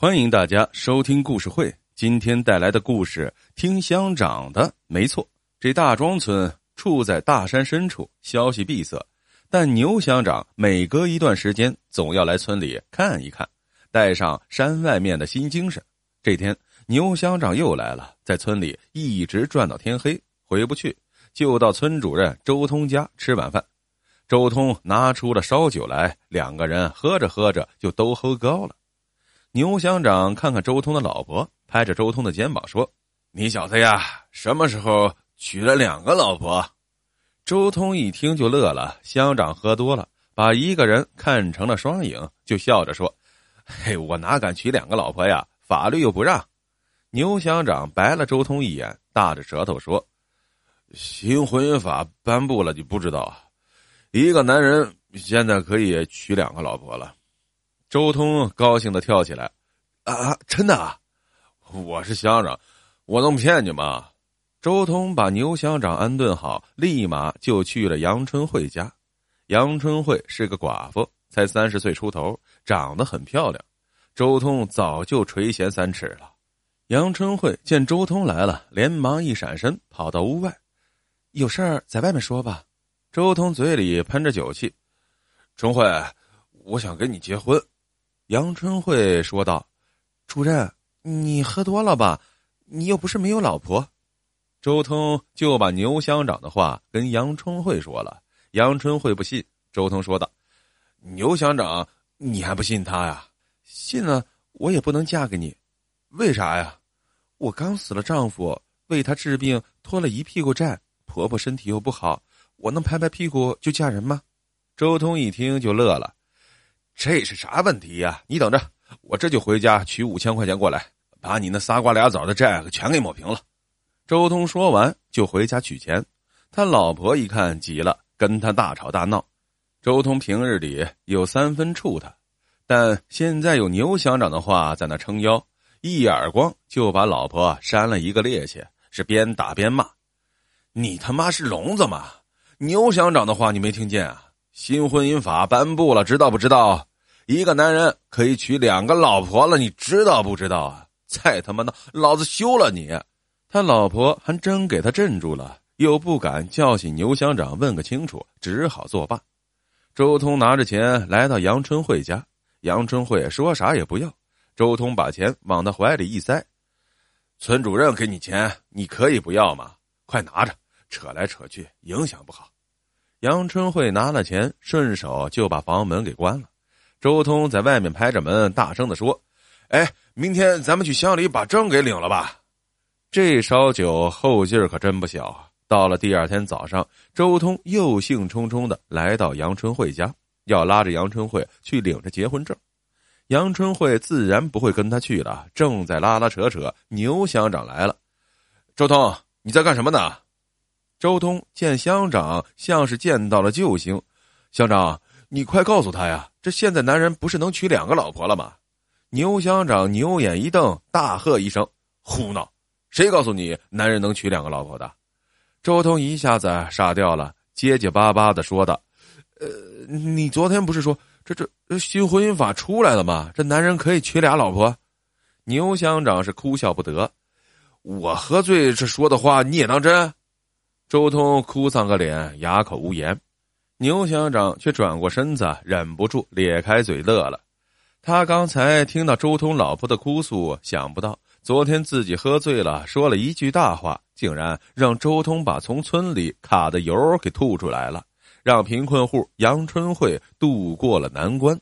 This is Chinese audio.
欢迎大家收听故事会。今天带来的故事，听乡长的。没错，这大庄村处在大山深处，消息闭塞。但牛乡长每隔一段时间，总要来村里看一看，带上山外面的新精神。这天，牛乡长又来了，在村里一直转到天黑，回不去，就到村主任周通家吃晚饭。周通拿出了烧酒来，两个人喝着喝着就都喝高了。牛乡长看看周通的老婆，拍着周通的肩膀说：“你小子呀，什么时候娶了两个老婆？”周通一听就乐了。乡长喝多了，把一个人看成了双影，就笑着说：“嘿，我哪敢娶两个老婆呀？法律又不让。”牛乡长白了周通一眼，大着舌头说：“新婚姻法颁布了，你不知道？一个男人现在可以娶两个老婆了。”周通高兴的跳起来，啊，真的啊！我是乡长，我能骗你吗？周通把牛乡长安顿好，立马就去了杨春慧家。杨春慧是个寡妇，才三十岁出头，长得很漂亮。周通早就垂涎三尺了。杨春慧见周通来了，连忙一闪身，跑到屋外，有事儿在外面说吧。周通嘴里喷着酒气，春慧，我想跟你结婚。杨春慧说道：“主任，你喝多了吧？你又不是没有老婆。”周通就把牛乡长的话跟杨春慧说了。杨春慧不信。周通说道：“牛乡长，你还不信他呀？信了，我也不能嫁给你。为啥呀？我刚死了丈夫，为他治病拖了一屁股债，婆婆身体又不好，我能拍拍屁股就嫁人吗？”周通一听就乐了。这是啥问题呀？你等着，我这就回家取五千块钱过来，把你那仨瓜俩枣的债全给抹平了。周通说完就回家取钱，他老婆一看急了，跟他大吵大闹。周通平日里有三分怵他，但现在有牛乡长的话在那撑腰，一耳光就把老婆扇了一个趔趄，是边打边骂：“你他妈是聋子吗？牛乡长的话你没听见啊？新婚姻法颁布了，知道不知道？”一个男人可以娶两个老婆了，你知道不知道啊？再他妈闹，老子休了你！他老婆还真给他镇住了，又不敢叫醒牛乡长问个清楚，只好作罢。周通拿着钱来到杨春慧家，杨春慧说啥也不要。周通把钱往他怀里一塞：“村主任给你钱，你可以不要吗？快拿着！扯来扯去，影响不好。”杨春慧拿了钱，顺手就把房门给关了。周通在外面拍着门，大声的说：“哎，明天咱们去乡里把证给领了吧。”这烧酒后劲儿可真不小啊！到了第二天早上，周通又兴冲冲的来到杨春慧家，要拉着杨春慧去领着结婚证。杨春慧自然不会跟他去了，正在拉拉扯扯。牛乡长来了，周通，你在干什么呢？周通见乡长像是见到了救星，乡长。你快告诉他呀！这现在男人不是能娶两个老婆了吗？牛乡长牛眼一瞪，大喝一声：“胡闹！谁告诉你男人能娶两个老婆的？”周通一下子傻掉了，结结巴巴的说道：“呃，你昨天不是说这这新婚姻法出来了吗？这男人可以娶俩老婆？”牛乡长是哭笑不得：“我喝醉这说的话你也当真？”周通哭丧个脸，哑口无言。牛乡长却转过身子，忍不住咧开嘴乐了。他刚才听到周通老婆的哭诉，想不到昨天自己喝醉了，说了一句大话，竟然让周通把从村里卡的油给吐出来了，让贫困户杨春慧渡过了难关。